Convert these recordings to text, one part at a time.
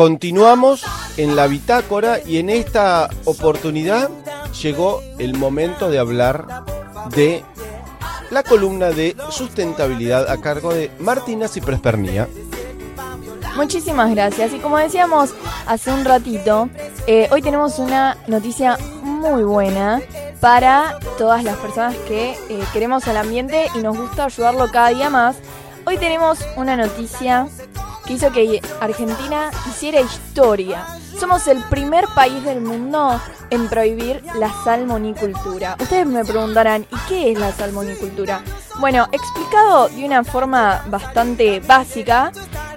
continuamos en la bitácora y en esta oportunidad llegó el momento de hablar de la columna de sustentabilidad a cargo de Martina Ciprespernía. Muchísimas gracias. Y como decíamos hace un ratito, eh, hoy tenemos una noticia muy buena para todas las personas que eh, queremos al ambiente y nos gusta ayudarlo cada día más. Hoy tenemos una noticia hizo que Argentina hiciera historia. Somos el primer país del mundo en prohibir la salmonicultura. Ustedes me preguntarán, ¿y qué es la salmonicultura? Bueno, explicado de una forma bastante básica,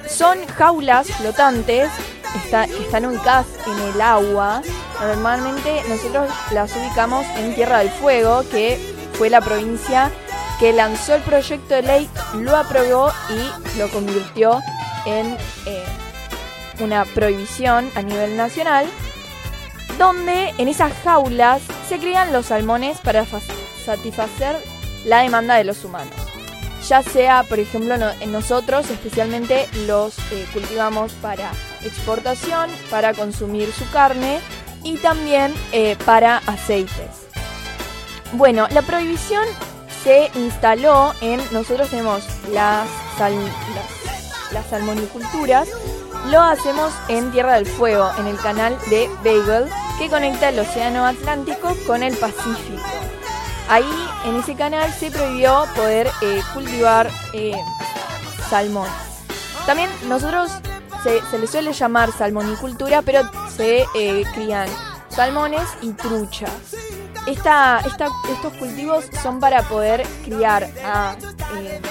son jaulas flotantes que están ubicadas en el agua. Normalmente nosotros las ubicamos en Tierra del Fuego, que fue la provincia que lanzó el proyecto de ley, lo aprobó y lo convirtió en eh, una prohibición a nivel nacional, donde en esas jaulas se crían los salmones para satisfacer la demanda de los humanos. Ya sea, por ejemplo, nosotros especialmente los eh, cultivamos para exportación, para consumir su carne y también eh, para aceites. Bueno, la prohibición se instaló en, nosotros tenemos las, las, salmoniculturas, lo hacemos en Tierra del Fuego, en el canal de Beagle, que conecta el Océano Atlántico con el Pacífico. Ahí, en ese canal, se prohibió poder eh, cultivar eh, salmón. También nosotros se, se, le suele llamar salmonicultura, pero se eh, crían salmones y truchas. Esta, estos cultivos son para poder criar a eh,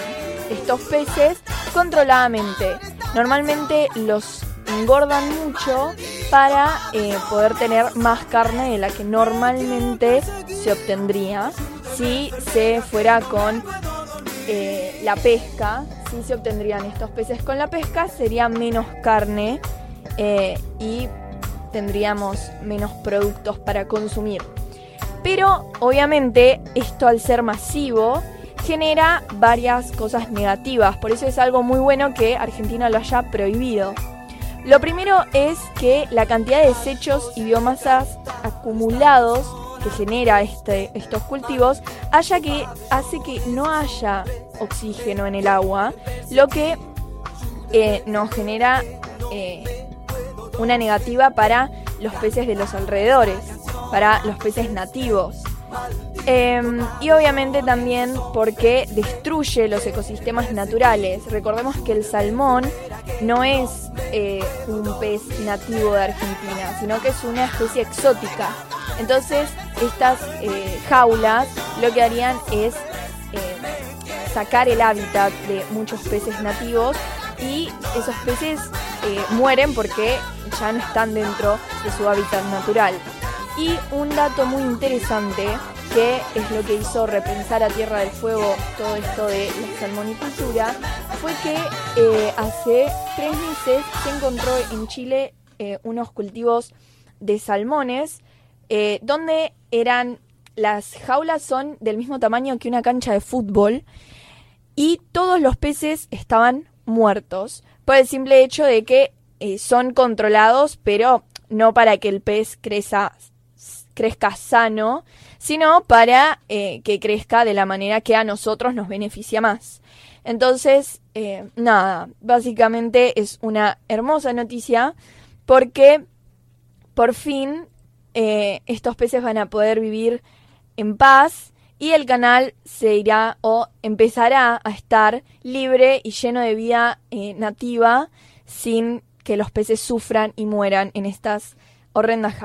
estos peces controladamente. Normalmente los engordan mucho para eh, poder tener más carne de la que normalmente se obtendría si se fuera con eh, la pesca. Si se obtendrían estos peces con la pesca, sería menos carne y tendríamos menos productos para consumir. Pero obviamente esto al ser masivo genera varias cosas negativas, por eso es algo muy bueno que Argentina lo haya prohibido. Lo primero es que la cantidad de desechos y biomasas acumulados que genera este, estos cultivos haya que, hace que no haya oxígeno en el agua, lo que eh, nos genera eh, una negativa para los peces de los alrededores para los peces nativos. Em, y obviamente también porque destruye los ecosistemas naturales. Recordemos que el salmón no es eh, un pez nativo de Argentina, sino que es una especie exótica. Entonces, estas eh, jaulas lo que harían es eh, sacar el hábitat de muchos peces nativos y esos peces mueren porque ya no están dentro de su hábitat natural. Y un dato muy interesante que es lo que hizo repensar a Tierra del Fuego todo esto de la salmonicultura, fue que eh, hace tres meses se encontró en Chile eh, unos cultivos de salmones eh, donde eran las jaulas son del mismo tamaño que una cancha de fútbol y todos los peces estaban muertos por el simple hecho de que son controlados pero no para que el pez crezca crezca sano, sino para eh, que crezca de la manera que a nosotros nos beneficia más. Entonces, eh, nada, básicamente es una hermosa noticia porque por fin eh, estos peces van a poder vivir en paz y el canal se irá o empezará a estar libre y lleno de vida nativa sin que los peces sufran y mueran en estas horrendas jaulas.